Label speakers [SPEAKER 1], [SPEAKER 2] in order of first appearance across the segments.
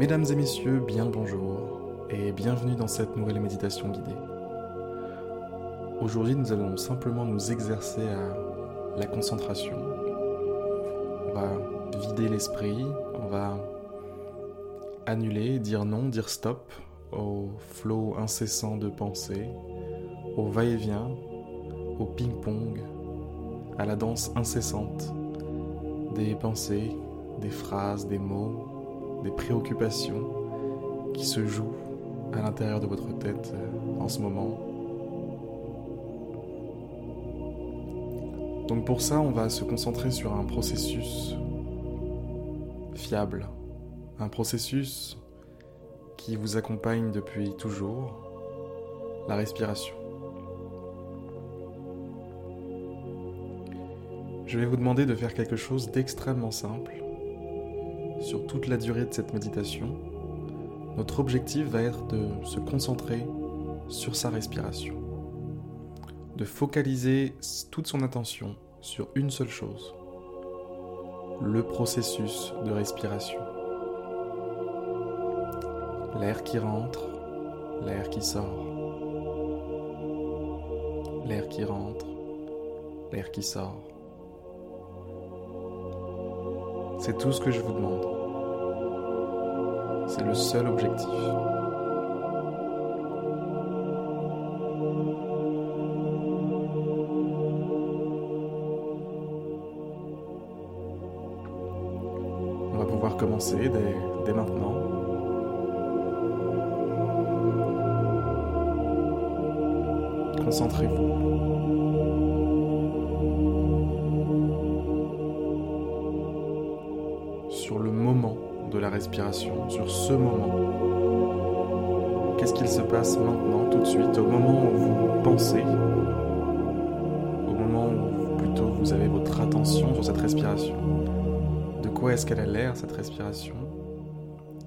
[SPEAKER 1] Mesdames et messieurs, bien bonjour et bienvenue dans cette nouvelle méditation guidée. Aujourd'hui, nous allons simplement nous exercer à la concentration. On va vider l'esprit, on va annuler, dire non, dire stop au flot incessant de pensées, au va-et-vient, au ping-pong, à la danse incessante des pensées, des phrases, des mots, des préoccupations qui se jouent à l'intérieur de votre tête euh, en ce moment. Donc pour ça, on va se concentrer sur un processus fiable, un processus qui vous accompagne depuis toujours, la respiration. Je vais vous demander de faire quelque chose d'extrêmement simple. Sur toute la durée de cette méditation, notre objectif va être de se concentrer sur sa respiration, de focaliser toute son attention sur une seule chose, le processus de respiration. L'air qui rentre, l'air qui sort. L'air qui rentre, l'air qui sort. C'est tout ce que je vous demande. C'est le seul objectif. On va pouvoir commencer dès, maintenant. Concentrez-vous. Sur ce moment. Qu'est-ce qu'il se passe maintenant, tout de suite, au moment où vous pensez, au moment où plutôt vous avez votre attention sur cette respiration. De quoi est-ce qu'elle a l'air, cette respiration?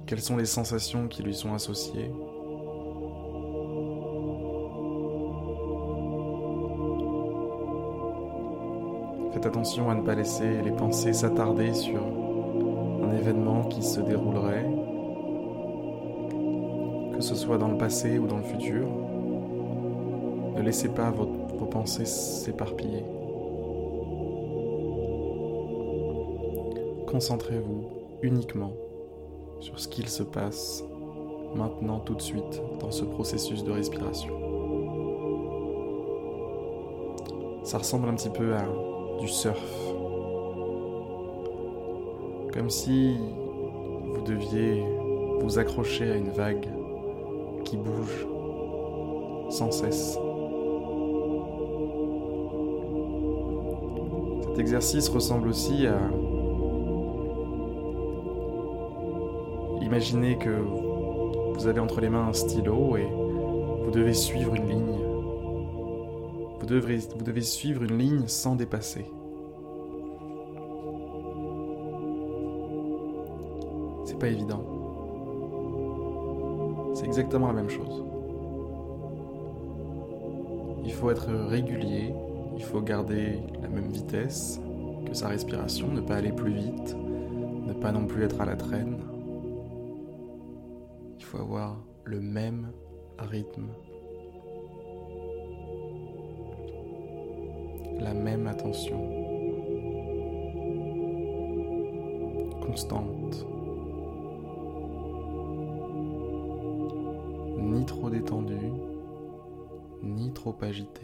[SPEAKER 1] Quelles sont les sensations qui lui sont associées? Faites attention à ne pas laisser les pensées s'attarder sur événement qui se déroulerait, que ce soit dans le passé ou dans le futur. Ne laissez pas vos, pensées s'éparpiller. Concentrez-vous uniquement sur ce qu'il se passe maintenant tout de suite dans ce processus de respiration. Ça ressemble un petit peu à du surf comme si vous deviez vous accrocher à une vague qui bouge sans cesse. Cet exercice ressemble aussi à imaginer que vous avez entre les mains un stylo et vous devez suivre une ligne. Vous devez, vous devez suivre une ligne sans dépasser. Pas évident. C'est exactement la même chose. Il faut être régulier, il faut garder la même vitesse que sa respiration, ne pas aller plus vite, ne pas non plus être à la traîne. Il faut avoir le même rythme, la même attention constante. Ni trop détendu, ni trop agité.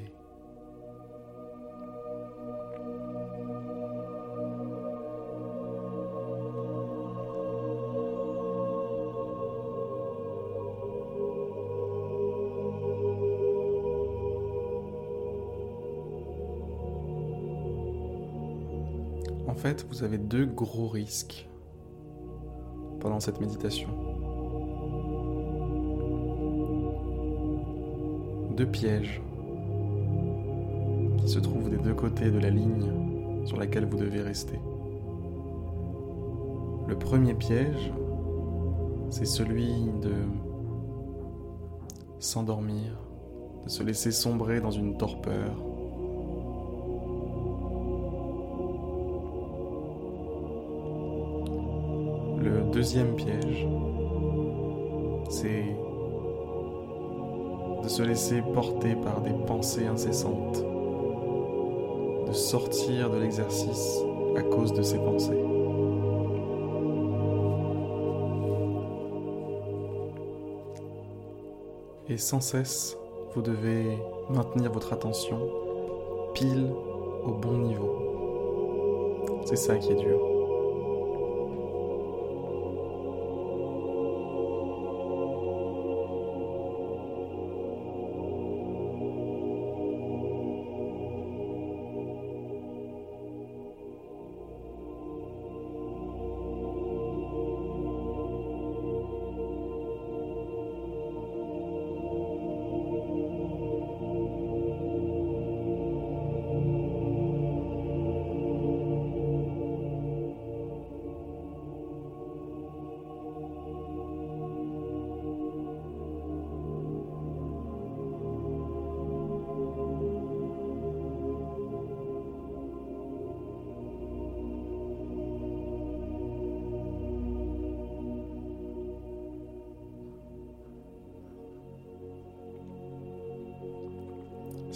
[SPEAKER 1] En fait, vous avez deux gros risques pendant cette méditation. Deux pièges qui se trouvent des deux côtés de la ligne sur laquelle vous devez rester. Le premier piège, c'est celui de s'endormir, de se laisser sombrer dans une torpeur. Le deuxième piège, c'est de se laisser porter par des pensées incessantes, de sortir de l'exercice à cause de ces pensées. Et sans cesse, vous devez maintenir votre attention pile au bon niveau. C'est ça qui est dur.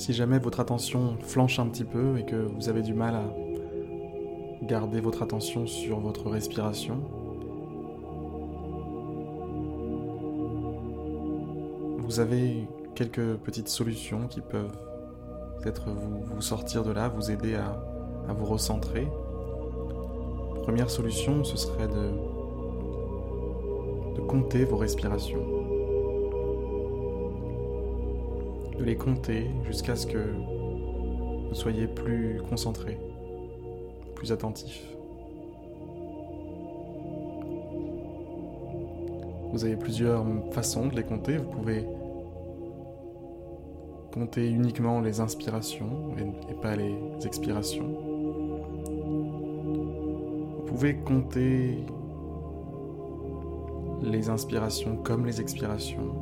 [SPEAKER 1] Si jamais votre attention flanche un petit peu et que vous avez du mal à garder votre attention sur votre respiration, vous avez quelques petites solutions qui peuvent peut-être vous, sortir de là, vous aider à, vous recentrer. Première solution, ce serait de compter vos respirations. De les compter jusqu'à ce que vous soyez plus concentré, plus attentif. Vous avez plusieurs façons de les compter. Vous pouvez compter uniquement les inspirations et, pas les expirations. Vous pouvez compter les inspirations comme les expirations.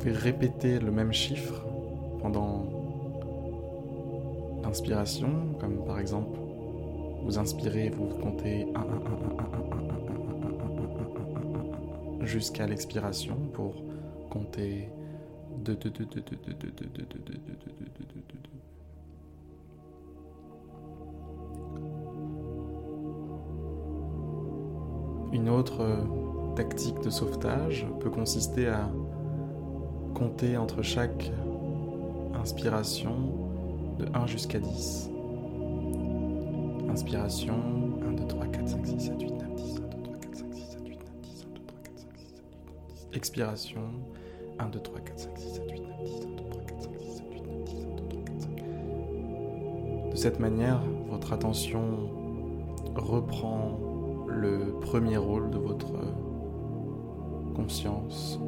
[SPEAKER 1] pouvez répéter le même chiffre pendant l'inspiration, comme par exemple vous inspirez, vous comptez 1, 1, 1, 1, 1, 1, 1, 1, 1, 1, 1, 1, Comptez entre chaque inspiration de 1 jusqu'à 10. Inspiration 1, 2, 3, 4, 5, 6, 7, 8, 9, 10. 1, 2, 3, 4, 5, 6, 7, 8, 9, 10. 1, 2, 3, 4, 5, 6, 7, 8, 9, 10. Expiration 1, 2, 3, 4, 5, 6, 7, 8, 9, 10. 1, 2, 3, 4, 5, 6, 7, 8, 9, 10. 1, 2, 3, 4, 5. De cette manière, votre attention reprend le premier rôle de votre conscience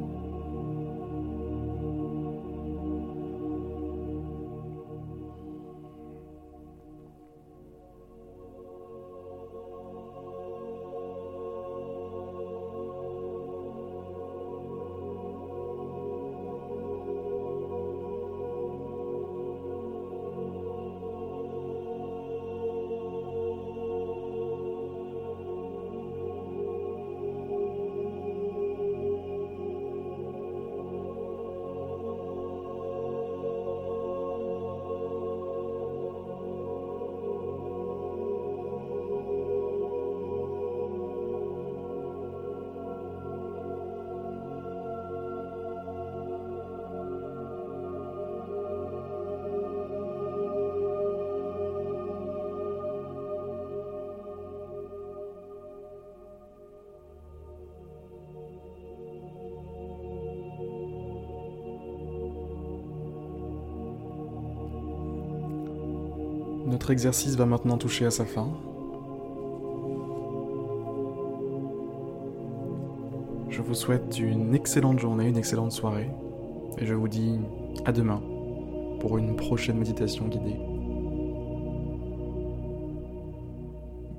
[SPEAKER 1] Notre exercice va maintenant toucher à sa fin. Je vous souhaite une excellente journée, une excellente soirée, et je vous dis à demain pour une prochaine méditation guidée.